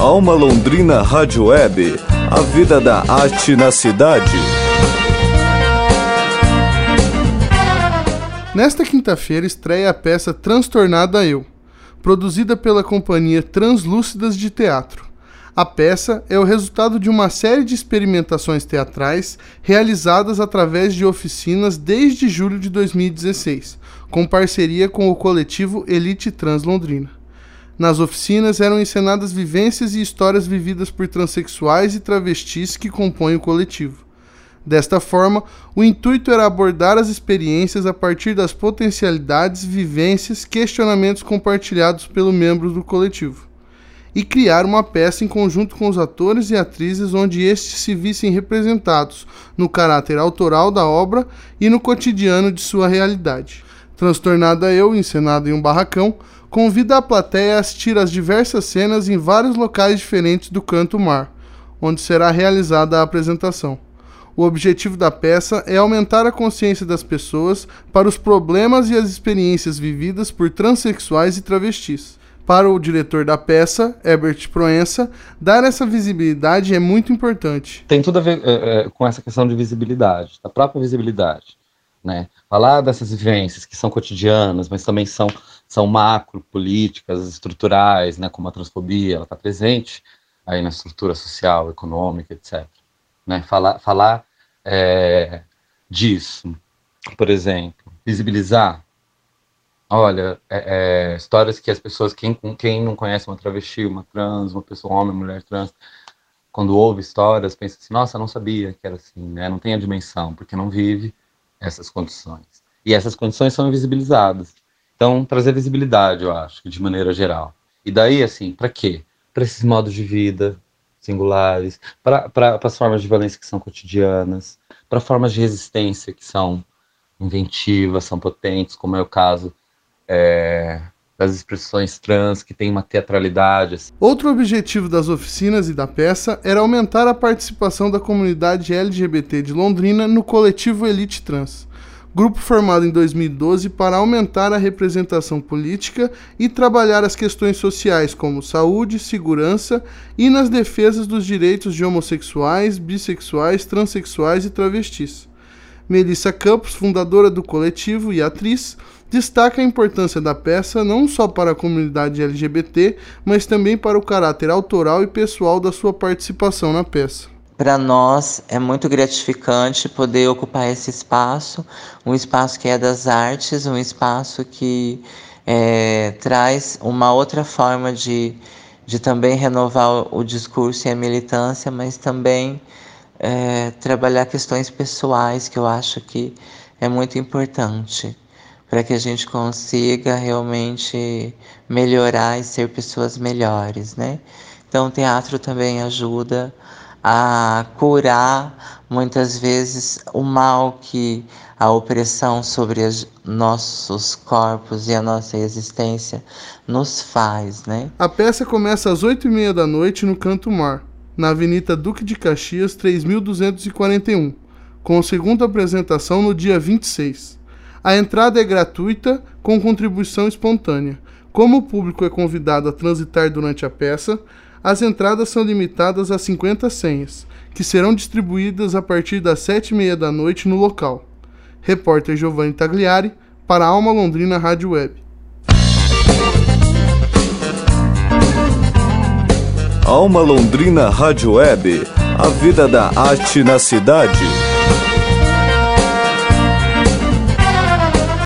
Alma Londrina Rádio Web, a vida da arte na cidade. Nesta quinta-feira estreia a peça Transtornada Eu, produzida pela companhia Translúcidas de Teatro. A peça é o resultado de uma série de experimentações teatrais realizadas através de oficinas desde julho de 2016, com parceria com o coletivo Elite Trans Londrina. Nas oficinas eram encenadas vivências e histórias vividas por transexuais e travestis que compõem o coletivo. Desta forma, o intuito era abordar as experiências a partir das potencialidades, vivências, questionamentos compartilhados pelos membros do coletivo, e criar uma peça em conjunto com os atores e atrizes onde estes se vissem representados no caráter autoral da obra e no cotidiano de sua realidade. Transtornada Eu, encenado em um barracão, convida a plateia a assistir às diversas cenas em vários locais diferentes do Canto Mar, onde será realizada a apresentação. O objetivo da peça é aumentar a consciência das pessoas para os problemas e as experiências vividas por transexuais e travestis. Para o diretor da peça, Herbert Proença, dar essa visibilidade é muito importante. Tem tudo a ver é, com essa questão de visibilidade, da própria visibilidade. Né? Falar dessas vivências que são cotidianas, mas também são, são macro, políticas, estruturais, né? como a transfobia, ela está presente aí na estrutura social, econômica, etc. Né? Falar, falar é, disso, por exemplo, visibilizar, olha, é, é, histórias que as pessoas, quem, quem não conhece uma travesti, uma trans, uma pessoa, homem, mulher trans, quando ouve histórias, pensa assim, nossa, não sabia que era assim, né? Não tem a dimensão, porque não vive essas condições. E essas condições são invisibilizadas. Então, trazer visibilidade, eu acho, de maneira geral. E daí, assim, para quê? Para esses modos de vida singulares, para as formas de violência que são cotidianas, para formas de resistência que são inventivas, são potentes, como é o caso é, das expressões trans, que tem uma teatralidade. Assim. Outro objetivo das oficinas e da peça era aumentar a participação da comunidade LGBT de Londrina no coletivo Elite Trans, grupo formado em 2012 para aumentar a representação política e trabalhar as questões sociais como saúde, segurança e nas defesas dos direitos de homossexuais, bissexuais, transexuais e travestis. Melissa Campos, fundadora do coletivo e atriz, destaca a importância da peça não só para a comunidade LGBT, mas também para o caráter autoral e pessoal da sua participação na peça. Para nós é muito gratificante poder ocupar esse espaço, um espaço que é das artes, um espaço que é, traz uma outra forma de, de também renovar o discurso e a militância, mas também é, trabalhar questões pessoais que eu acho que é muito importante para que a gente consiga realmente melhorar e ser pessoas melhores, né? Então, o teatro também ajuda a curar muitas vezes o mal que a opressão sobre os nossos corpos e a nossa existência nos faz, né? A peça começa às oito e meia da noite no Canto Mar, na Avenida Duque de Caxias, 3241, com segunda apresentação no dia 26. A entrada é gratuita, com contribuição espontânea. Como o público é convidado a transitar durante a peça, as entradas são limitadas a 50 senhas, que serão distribuídas a partir das sete e meia da noite no local. Repórter Giovanni Tagliari, para a Alma Londrina Rádio Web. Alma Londrina Rádio Web, a vida da arte na cidade.